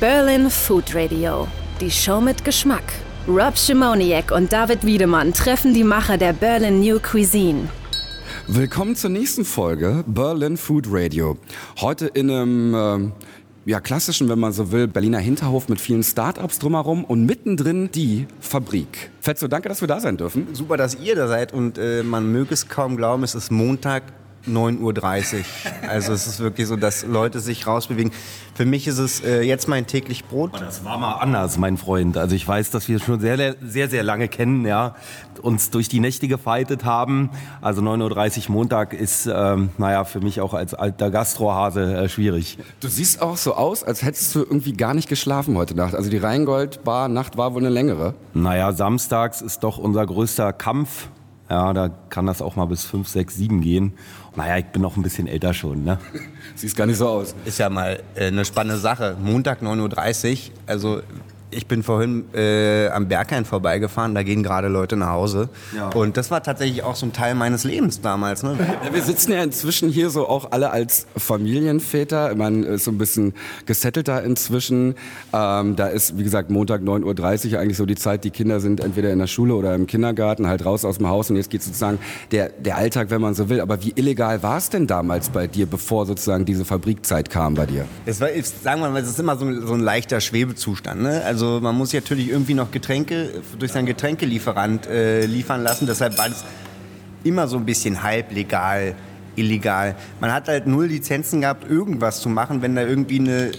Berlin Food Radio. Die Show mit Geschmack. Rob Schimoniak und David Wiedemann treffen die Macher der Berlin New Cuisine. Willkommen zur nächsten Folge Berlin Food Radio. Heute in einem äh, ja, klassischen, wenn man so will, Berliner Hinterhof mit vielen Startups drumherum und mittendrin die Fabrik. Fetzo, danke, dass wir da sein dürfen. Super, dass ihr da seid und äh, man möge es kaum glauben, es ist Montag, 9.30 Uhr. Also es ist wirklich so, dass Leute sich rausbewegen. Für mich ist es äh, jetzt mein täglich Brot. Das war mal anders, mein Freund. Also ich weiß, dass wir schon sehr, sehr, sehr lange kennen, ja, uns durch die Nächte gefeitet haben. Also 9.30 Uhr Montag ist, ähm, naja, für mich auch als alter Gastrohase äh, schwierig. Du siehst auch so aus, als hättest du irgendwie gar nicht geschlafen heute Nacht. Also die Rheingold-Bar-Nacht war wohl eine längere. Naja, samstags ist doch unser größter Kampf. Ja, da kann das auch mal bis 5, 6, 7 gehen. Naja, ich bin noch ein bisschen älter schon, ne? Siehst gar nicht so aus. Ist ja mal äh, eine spannende Sache. Montag 9.30 Uhr, also ich bin vorhin äh, am Berghain vorbeigefahren, da gehen gerade Leute nach Hause. Ja. Und das war tatsächlich auch so ein Teil meines Lebens damals. Ne? Wir sitzen ja inzwischen hier so auch alle als Familienväter. Man ist so ein bisschen gesettelter inzwischen. Ähm, da ist, wie gesagt, Montag 9.30 Uhr eigentlich so die Zeit, die Kinder sind entweder in der Schule oder im Kindergarten, halt raus aus dem Haus. Und jetzt geht sozusagen der, der Alltag, wenn man so will. Aber wie illegal war es denn damals bei dir, bevor sozusagen diese Fabrikzeit kam bei dir? Es war, sagen wir mal, es ist immer so, so ein leichter Schwebezustand. Ne? Also also man muss natürlich irgendwie noch Getränke durch seinen Getränkelieferant äh, liefern lassen. Deshalb war es immer so ein bisschen halblegal, illegal. Man hat halt null Lizenzen gehabt, irgendwas zu machen. Wenn da irgendwie eine,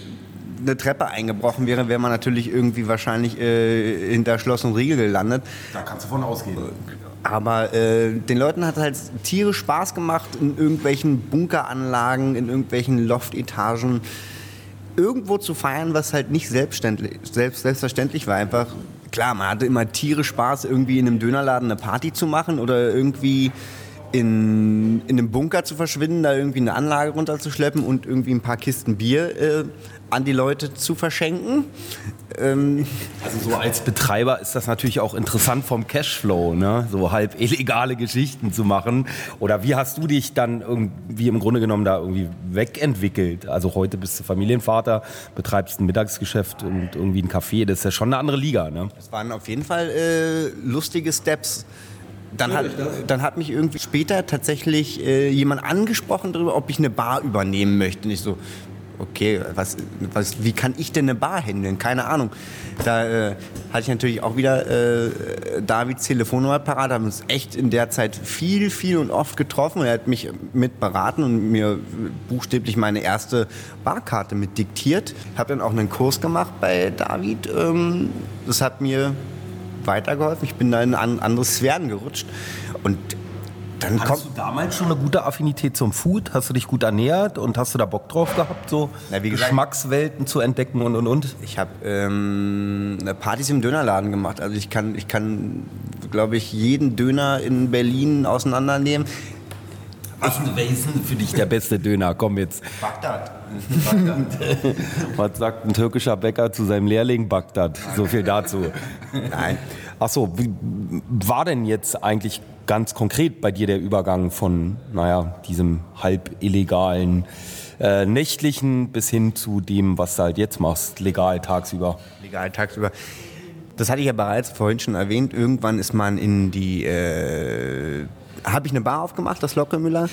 eine Treppe eingebrochen wäre, wäre man natürlich irgendwie wahrscheinlich äh, hinter Schloss und Riegel gelandet. Da kannst du von ausgehen. Aber äh, den Leuten hat halt Tiere Spaß gemacht in irgendwelchen Bunkeranlagen, in irgendwelchen Loftetagen irgendwo zu feiern, was halt nicht selbstverständlich, selbst, selbstverständlich war. Einfach, klar, man hatte immer Tiere Spaß, irgendwie in einem Dönerladen eine Party zu machen oder irgendwie in, in einem Bunker zu verschwinden, da irgendwie eine Anlage runterzuschleppen und irgendwie ein paar Kisten Bier äh, an die Leute zu verschenken. Ähm also so als Betreiber ist das natürlich auch interessant vom Cashflow, ne? so halb illegale Geschichten zu machen. Oder wie hast du dich dann irgendwie im Grunde genommen da irgendwie wegentwickelt? Also heute bist du Familienvater, betreibst ein Mittagsgeschäft und irgendwie ein Café. Das ist ja schon eine andere Liga. Ne? Das waren auf jeden Fall äh, lustige Steps. Dann hat, dann hat mich irgendwie später tatsächlich äh, jemand angesprochen darüber, ob ich eine Bar übernehmen möchte. Nicht so, okay, was, was, wie kann ich denn eine Bar handeln? Keine Ahnung. Da äh, hatte ich natürlich auch wieder äh, Davids Telefonnummer parat, haben uns echt in der Zeit viel, viel und oft getroffen. Er hat mich mit beraten und mir buchstäblich meine erste Barkarte mit diktiert. Ich habe dann auch einen Kurs gemacht bei David. Ähm, das hat mir weitergeholfen. Ich bin da in andere Sphären gerutscht. Und dann Hattest du damals schon eine gute Affinität zum Food? Hast du dich gut ernährt und hast du da Bock drauf gehabt, so Na, Geschmackswelten zu entdecken und und und? Ich habe ähm, Partys im Dönerladen gemacht. Also ich kann, ich kann, glaube ich, jeden Döner in Berlin auseinandernehmen. Was ist denn für dich der beste Döner? Komm jetzt. Bagdad. Was sagt ein türkischer Bäcker zu seinem Lehrling Bagdad? So viel dazu. Nein. Ach so, wie war denn jetzt eigentlich ganz konkret bei dir der Übergang von, naja, diesem halb illegalen äh, nächtlichen bis hin zu dem, was du halt jetzt machst, legal tagsüber? Legal tagsüber. Das hatte ich ja bereits vorhin schon erwähnt. Irgendwann ist man in die, äh, habe ich eine Bar aufgemacht, das Lockemüller,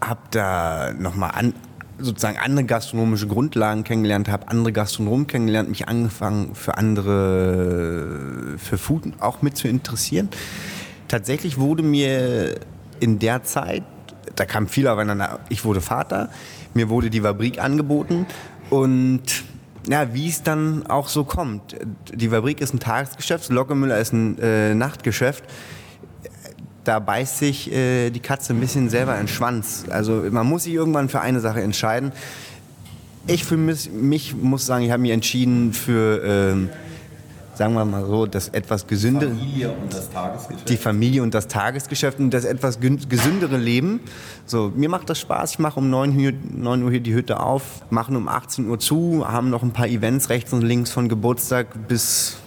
habe da nochmal an, sozusagen andere gastronomische Grundlagen kennengelernt habe, andere Gastronomen kennengelernt, mich angefangen für andere, für Food auch mit zu interessieren tatsächlich wurde mir in der Zeit, da kam viel aufeinander, ich wurde Vater, mir wurde die Fabrik angeboten und ja, wie es dann auch so kommt. Die Fabrik ist ein Tagesgeschäft, Lockemüller ist ein äh, Nachtgeschäft. Da beißt sich äh, die Katze ein bisschen selber in den Schwanz. Also man muss sich irgendwann für eine Sache entscheiden. Ich für mich, mich muss sagen, ich habe mich entschieden für ähm, sagen wir mal so, das etwas gesündere. Familie und das Tagesgeschäft. Die Familie und das Tagesgeschäft und das etwas gesündere Leben. So, mir macht das Spaß. Ich mache um 9 Uhr, 9 Uhr hier die Hütte auf, machen um 18 Uhr zu, haben noch ein paar Events rechts und links von Geburtstag bis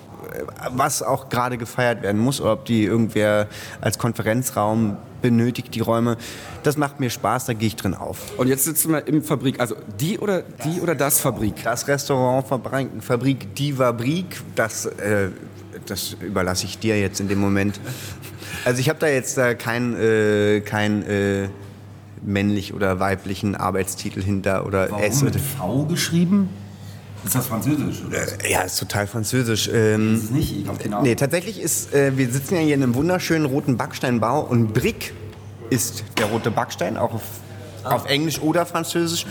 was auch gerade gefeiert werden muss oder ob die irgendwer als Konferenzraum benötigt, die Räume. Das macht mir Spaß, da gehe ich drin auf. Und jetzt sitzen wir im Fabrik, also die oder die oder das Fabrik? Das Restaurant Fabrik, Fabrik Die Fabrik, das, äh, das überlasse ich dir jetzt in dem Moment. Also ich habe da jetzt äh, kein, äh, kein äh, männlich oder weiblichen Arbeitstitel hinter oder Warum S. mit V geschrieben? Ist das Französisch? Oder? Ja, ist total französisch. Ähm, Ist es nicht? Ich hab keine Ahnung. nee, tatsächlich ist, äh, wir sitzen ja hier in einem wunderschönen roten Backsteinbau und Brick ist der rote Backstein, auch auf, auf Englisch oder Französisch.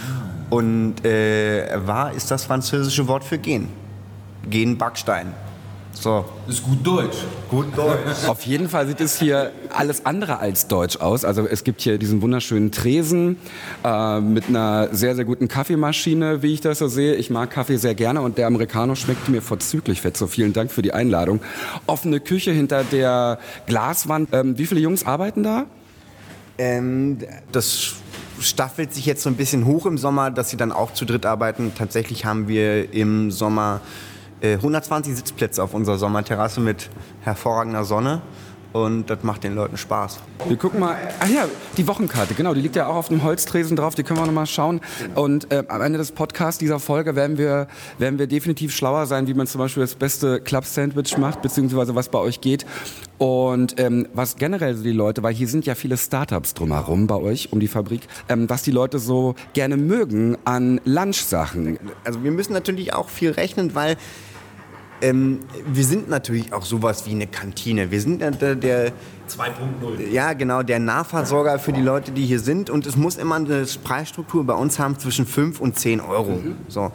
Und äh, war ist das französische Wort für gehen. Gehen Backstein. So, Ist gut Deutsch. gut Deutsch. Auf jeden Fall sieht es hier alles andere als deutsch aus. Also es gibt hier diesen wunderschönen Tresen äh, mit einer sehr, sehr guten Kaffeemaschine, wie ich das so sehe. Ich mag Kaffee sehr gerne und der Americano schmeckt mir vorzüglich fett. So vielen Dank für die Einladung. Offene Küche hinter der Glaswand. Ähm, wie viele Jungs arbeiten da? Ähm, das staffelt sich jetzt so ein bisschen hoch im Sommer, dass sie dann auch zu dritt arbeiten. Tatsächlich haben wir im Sommer 120 Sitzplätze auf unserer Sommerterrasse mit hervorragender Sonne. Und das macht den Leuten Spaß. Wir gucken mal. Ach ja, die Wochenkarte, genau. Die liegt ja auch auf dem Holztresen drauf. Die können wir noch mal schauen. Und äh, am Ende des Podcasts dieser Folge werden wir, werden wir definitiv schlauer sein, wie man zum Beispiel das beste Club-Sandwich macht, beziehungsweise was bei euch geht. Und ähm, was generell so die Leute, weil hier sind ja viele Startups drumherum bei euch um die Fabrik, ähm, was die Leute so gerne mögen an Lunchsachen. Also wir müssen natürlich auch viel rechnen, weil ähm, wir sind natürlich auch sowas wie eine Kantine. Wir sind ja der, der 2.0. Ja, genau, der Nahversorger für die Leute, die hier sind. Und es muss immer eine Preisstruktur bei uns haben zwischen 5 und 10 Euro. So.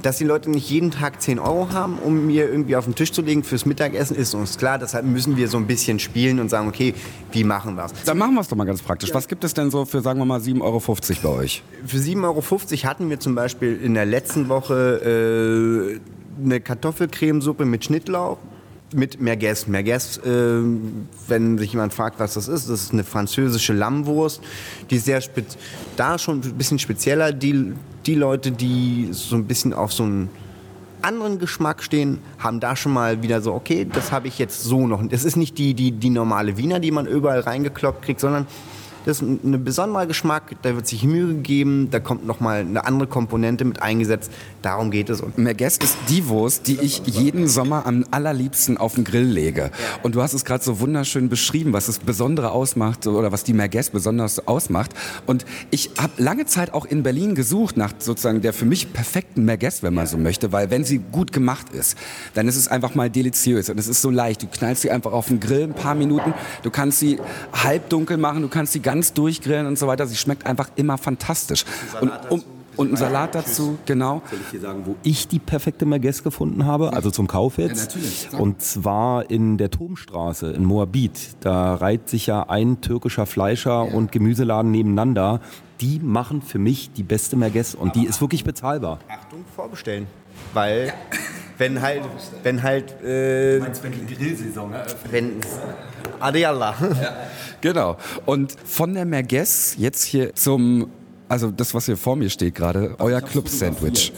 Dass die Leute nicht jeden Tag 10 Euro haben, um mir irgendwie auf den Tisch zu legen fürs Mittagessen, ist uns klar. Deshalb müssen wir so ein bisschen spielen und sagen, okay, wie machen wir es? Dann machen wir es doch mal ganz praktisch. Was gibt es denn so für, sagen wir mal, 7,50 Euro bei euch? Für 7,50 Euro hatten wir zum Beispiel in der letzten Woche äh, eine Kartoffelcremesuppe mit Schnittlauch. Mit Merguez. Merguez, äh, wenn sich jemand fragt, was das ist, das ist eine französische Lammwurst. Die sehr da schon ein bisschen spezieller. Die, die Leute, die so ein bisschen auf so einen anderen Geschmack stehen, haben da schon mal wieder so, okay, das habe ich jetzt so noch. Das ist nicht die, die, die normale Wiener, die man überall reingekloppt kriegt, sondern das ist ein, ein besonderer Geschmack, da wird sich Mühe gegeben, da kommt nochmal eine andere Komponente mit eingesetzt. Darum geht es. Und Merguez ist die Wurst, die ich jeden Sommer am allerliebsten auf den Grill lege. Und du hast es gerade so wunderschön beschrieben, was das Besondere ausmacht oder was die Merguez besonders ausmacht. Und ich habe lange Zeit auch in Berlin gesucht nach sozusagen der für mich perfekten Merguez, wenn man so möchte, weil wenn sie gut gemacht ist, dann ist es einfach mal deliziös und es ist so leicht. Du knallst sie einfach auf den Grill ein paar Minuten, du kannst sie halbdunkel machen, du kannst sie ganz durchgrillen und so weiter. Sie schmeckt einfach immer fantastisch. Und, um, und einen Salat dazu, genau. Soll ich dir sagen, wo ich die perfekte Merguez gefunden habe? Also zum Kauf jetzt. natürlich. Sag. Und zwar in der Turmstraße in Moabit. Da reiht sich ja ein türkischer Fleischer und Gemüseladen nebeneinander. Die machen für mich die beste Merguez und die ist wirklich bezahlbar. Achtung, vorbestellen. Weil, wenn halt, wenn halt, äh, wenn die Grillsaison eröffnet? wenn, Adiallah. Genau. Und von der Merguez jetzt hier zum also das, was hier vor mir steht gerade, euer Club-Sandwich.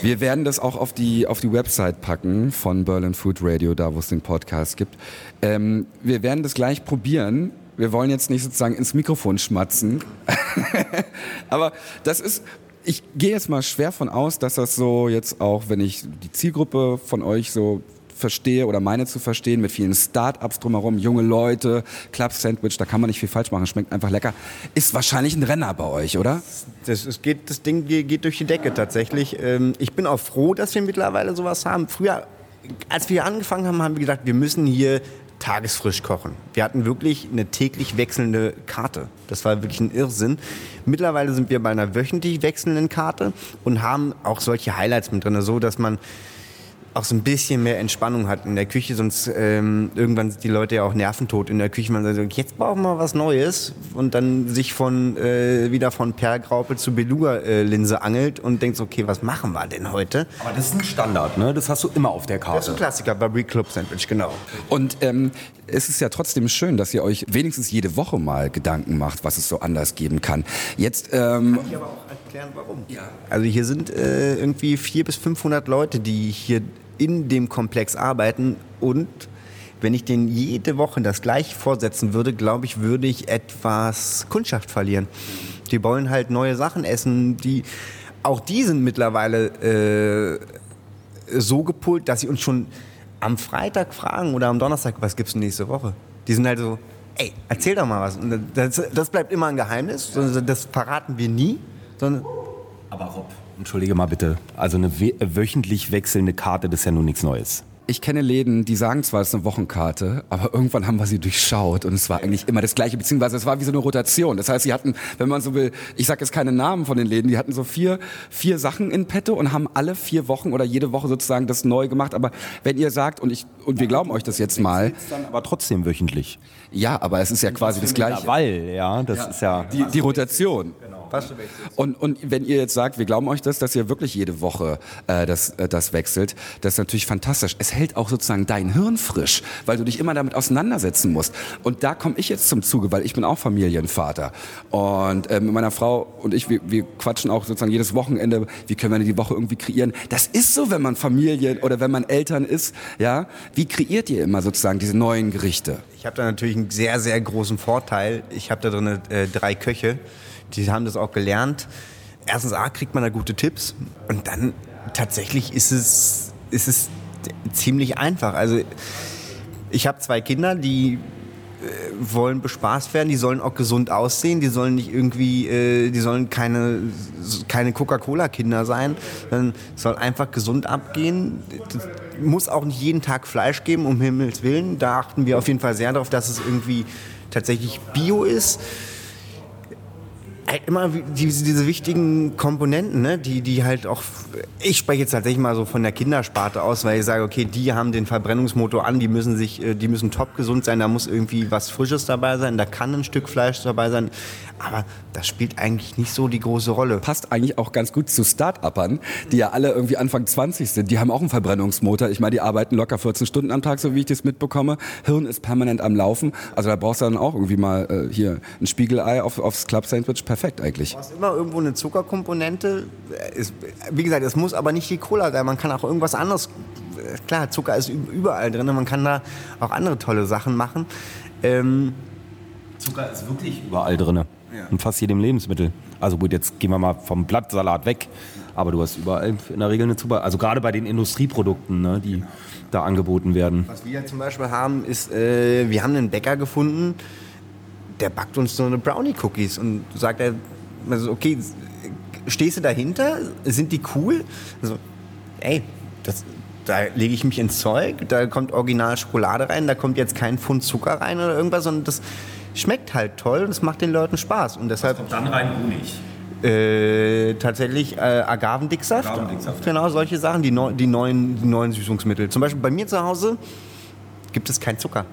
Wir werden das auch auf die, auf die Website packen von Berlin Food Radio, da wo es den Podcast gibt. Ähm, wir werden das gleich probieren. Wir wollen jetzt nicht sozusagen ins Mikrofon schmatzen. Aber das ist, ich gehe jetzt mal schwer von aus, dass das so jetzt auch, wenn ich die Zielgruppe von euch so verstehe oder meine zu verstehen, mit vielen Start-ups drumherum, junge Leute, Club Sandwich, da kann man nicht viel falsch machen, schmeckt einfach lecker. Ist wahrscheinlich ein Renner bei euch, oder? Das, es geht, das Ding geht, durch die Decke tatsächlich. Ähm, ich bin auch froh, dass wir mittlerweile sowas haben. Früher, als wir angefangen haben, haben wir gedacht, wir müssen hier tagesfrisch kochen. Wir hatten wirklich eine täglich wechselnde Karte. Das war wirklich ein Irrsinn. Mittlerweile sind wir bei einer wöchentlich wechselnden Karte und haben auch solche Highlights mit drin, so dass man auch so ein bisschen mehr Entspannung hat in der Küche, sonst ähm, irgendwann sind die Leute ja auch nerventot in der Küche. Man sagt, jetzt brauchen wir was Neues und dann sich von äh, wieder von Perlgraupe zu Beluga-Linse angelt und denkt, so, okay, was machen wir denn heute? Aber das ist ein Standard, ne? Das hast du immer auf der Das ist Karte. ein Klassiker, Barbie Club Sandwich, genau. Und ähm, es ist ja trotzdem schön, dass ihr euch wenigstens jede Woche mal Gedanken macht, was es so anders geben kann. Jetzt, ähm, Ich aber auch erklären, warum. Also hier sind äh, irgendwie 400 bis 500 Leute, die hier in dem Komplex arbeiten und wenn ich denen jede Woche das gleiche vorsetzen würde, glaube ich, würde ich etwas Kundschaft verlieren. Die wollen halt neue Sachen essen, die auch die sind mittlerweile äh, so gepult, dass sie uns schon am Freitag fragen oder am Donnerstag, was gibt's denn nächste Woche? Die sind halt so, ey, erzähl doch mal was. Das, das bleibt immer ein Geheimnis, das verraten wir nie. Sondern Aber Rob, entschuldige mal bitte. Also eine wöchentlich wechselnde Karte, das ist ja nun nichts Neues ich kenne Läden, die sagen zwar, es ist eine Wochenkarte, aber irgendwann haben wir sie durchschaut und es war eigentlich immer das Gleiche, beziehungsweise es war wie so eine Rotation. Das heißt, sie hatten, wenn man so will, ich sage jetzt keine Namen von den Läden, die hatten so vier, vier Sachen in petto und haben alle vier Wochen oder jede Woche sozusagen das neu gemacht. Aber wenn ihr sagt, und ich, und wir glauben euch das jetzt mal. Dann aber trotzdem wöchentlich. Ja, aber es ist ja quasi das Gleiche. Weil, ja, das ja. ist ja. Die, die Rotation. Genau. Und, und wenn ihr jetzt sagt, wir glauben euch das, dass ihr wirklich jede Woche äh, das, äh, das wechselt, das ist natürlich fantastisch. Es hält auch sozusagen dein Hirn frisch, weil du dich immer damit auseinandersetzen musst. Und da komme ich jetzt zum Zuge, weil ich bin auch Familienvater. Und äh, mit meiner Frau und ich, wir, wir quatschen auch sozusagen jedes Wochenende, wie können wir die Woche irgendwie kreieren. Das ist so, wenn man Familie oder wenn man Eltern ist. Ja? Wie kreiert ihr immer sozusagen diese neuen Gerichte? Ich habe da natürlich einen sehr, sehr großen Vorteil. Ich habe da drin äh, drei Köche die haben das auch gelernt. Erstens A, kriegt man da gute Tipps und dann tatsächlich ist es, ist es ziemlich einfach. Also ich habe zwei Kinder, die äh, wollen bespaßt werden, die sollen auch gesund aussehen, die sollen nicht irgendwie, äh, die sollen keine, keine Coca-Cola-Kinder sein, sondern soll einfach gesund abgehen. Das muss auch nicht jeden Tag Fleisch geben, um Himmels Willen. Da achten wir auf jeden Fall sehr darauf, dass es irgendwie tatsächlich bio ist immer diese, diese wichtigen Komponenten, ne? die, die halt auch, ich spreche jetzt tatsächlich mal so von der Kindersparte aus, weil ich sage, okay, die haben den Verbrennungsmotor an, die müssen sich, äh, die müssen top gesund sein, da muss irgendwie was Frisches dabei sein, da kann ein Stück Fleisch dabei sein, aber das spielt eigentlich nicht so die große Rolle. Passt eigentlich auch ganz gut zu Start-Uppern, die ja alle irgendwie Anfang 20 sind. Die haben auch einen Verbrennungsmotor. Ich meine, die arbeiten locker 14 Stunden am Tag, so wie ich das mitbekomme. Hirn ist permanent am Laufen. Also da brauchst du dann auch irgendwie mal äh, hier ein Spiegelei auf, aufs Club-Sandwich. Perfekt eigentlich. Du hast immer irgendwo eine Zuckerkomponente. Ist, wie gesagt, es muss aber nicht die Cola sein. Man kann auch irgendwas anderes. Klar, Zucker ist überall drin. Man kann da auch andere tolle Sachen machen. Ähm, Zucker ist wirklich überall drin. Ja. In fast jedem Lebensmittel. Also gut, jetzt gehen wir mal vom Blattsalat weg. Aber du hast überall in der Regel eine Zucker. Also gerade bei den Industrieprodukten, ne, die da angeboten werden. Was wir zum Beispiel haben, ist, äh, wir haben einen Bäcker gefunden, der backt uns so eine Brownie-Cookies und sagt er, also okay, stehst du dahinter? Sind die cool? Also, ey, das, da lege ich mich ins Zeug, da kommt original Schokolade rein, da kommt jetzt kein Pfund Zucker rein oder irgendwas, sondern das schmeckt halt toll und es macht den Leuten Spaß. Und deshalb, Was kommt dann rein Honig? Äh, tatsächlich äh, Agavendicksaft. Agavendicksaft. Genau, solche Sachen, die, neu, die, neuen, die neuen Süßungsmittel. Zum Beispiel bei mir zu Hause gibt es keinen Zucker.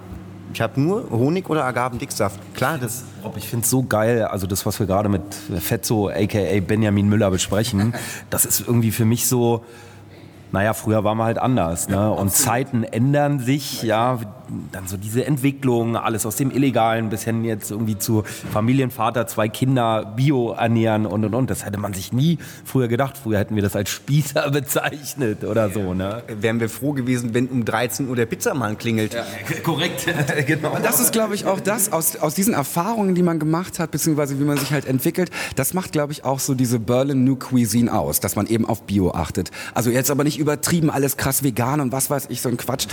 Ich habe nur Honig oder Agavendicksaft. Klar, das. Rob, ich finde es so geil, also das, was wir gerade mit Fetzo, aka Benjamin Müller besprechen, das ist irgendwie für mich so naja, früher waren wir halt anders. Ne? Und Zeiten ändern sich, ja, dann so diese Entwicklung, alles aus dem Illegalen bis hin jetzt irgendwie zu Familienvater, zwei Kinder, Bio ernähren und und und. Das hätte man sich nie früher gedacht. Früher hätten wir das als Spießer bezeichnet oder so. Ne? Wären wir froh gewesen, wenn um 13 Uhr der Pizzamann klingelt. Ja. Korrekt, genau. Und das ist, glaube ich, auch das, aus, aus diesen Erfahrungen, die man gemacht hat, beziehungsweise wie man sich halt entwickelt, das macht, glaube ich, auch so diese Berlin New Cuisine aus, dass man eben auf Bio achtet. Also jetzt aber nicht übertrieben alles krass vegan und was weiß ich, so ein Quatsch.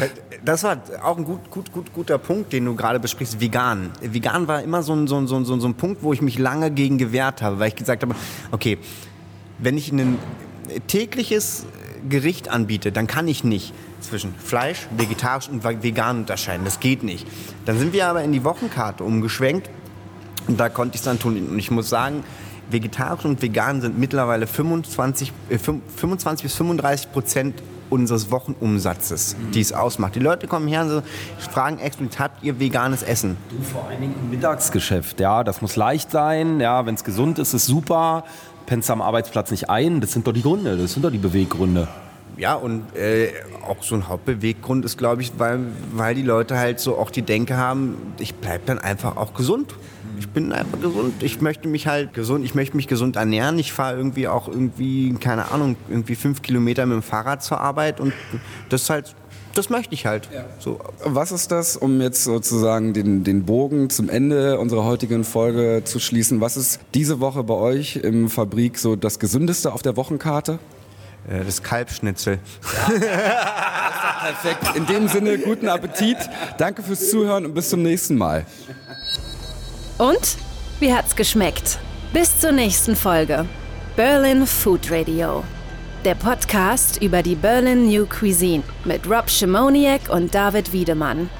Das war auch ein gut gut, gut, guter Punkt, den du gerade besprichst, vegan. Vegan war immer so ein, so, ein, so, ein, so ein Punkt, wo ich mich lange gegen gewehrt habe, weil ich gesagt habe, okay, wenn ich ein tägliches Gericht anbiete, dann kann ich nicht zwischen Fleisch, vegetarisch und vegan unterscheiden. Das geht nicht. Dann sind wir aber in die Wochenkarte umgeschwenkt und da konnte ich es dann tun. Und ich muss sagen, vegetarisch und vegan sind mittlerweile 25, äh, 25 bis 35 Prozent unseres Wochenumsatzes, die es ausmacht. Die Leute kommen her und fragen explizit, habt ihr veganes Essen? Du vor allen Dingen im Mittagsgeschäft, ja, das muss leicht sein, ja, wenn es gesund ist, ist super. Pennst am Arbeitsplatz nicht ein, das sind doch die Gründe, das sind doch die Beweggründe. Ja, und äh, auch so ein Hauptbeweggrund ist, glaube ich, weil, weil die Leute halt so auch die Denke haben, ich bleibe dann einfach auch gesund. Ich bin einfach gesund. Ich möchte mich halt gesund, ich möchte mich gesund ernähren. Ich fahre irgendwie auch irgendwie, keine Ahnung, irgendwie fünf Kilometer mit dem Fahrrad zur Arbeit und das halt das möchte ich halt. Ja. So. Was ist das, um jetzt sozusagen den, den Bogen zum Ende unserer heutigen Folge zu schließen? Was ist diese Woche bei euch im Fabrik so das Gesündeste auf der Wochenkarte? Äh, das Kalbschnitzel. Ja. Perfekt. In dem Sinne, guten Appetit. Danke fürs Zuhören und bis zum nächsten Mal. Und? Wie hat's geschmeckt? Bis zur nächsten Folge. Berlin Food Radio. Der Podcast über die Berlin New Cuisine mit Rob Schimoniak und David Wiedemann.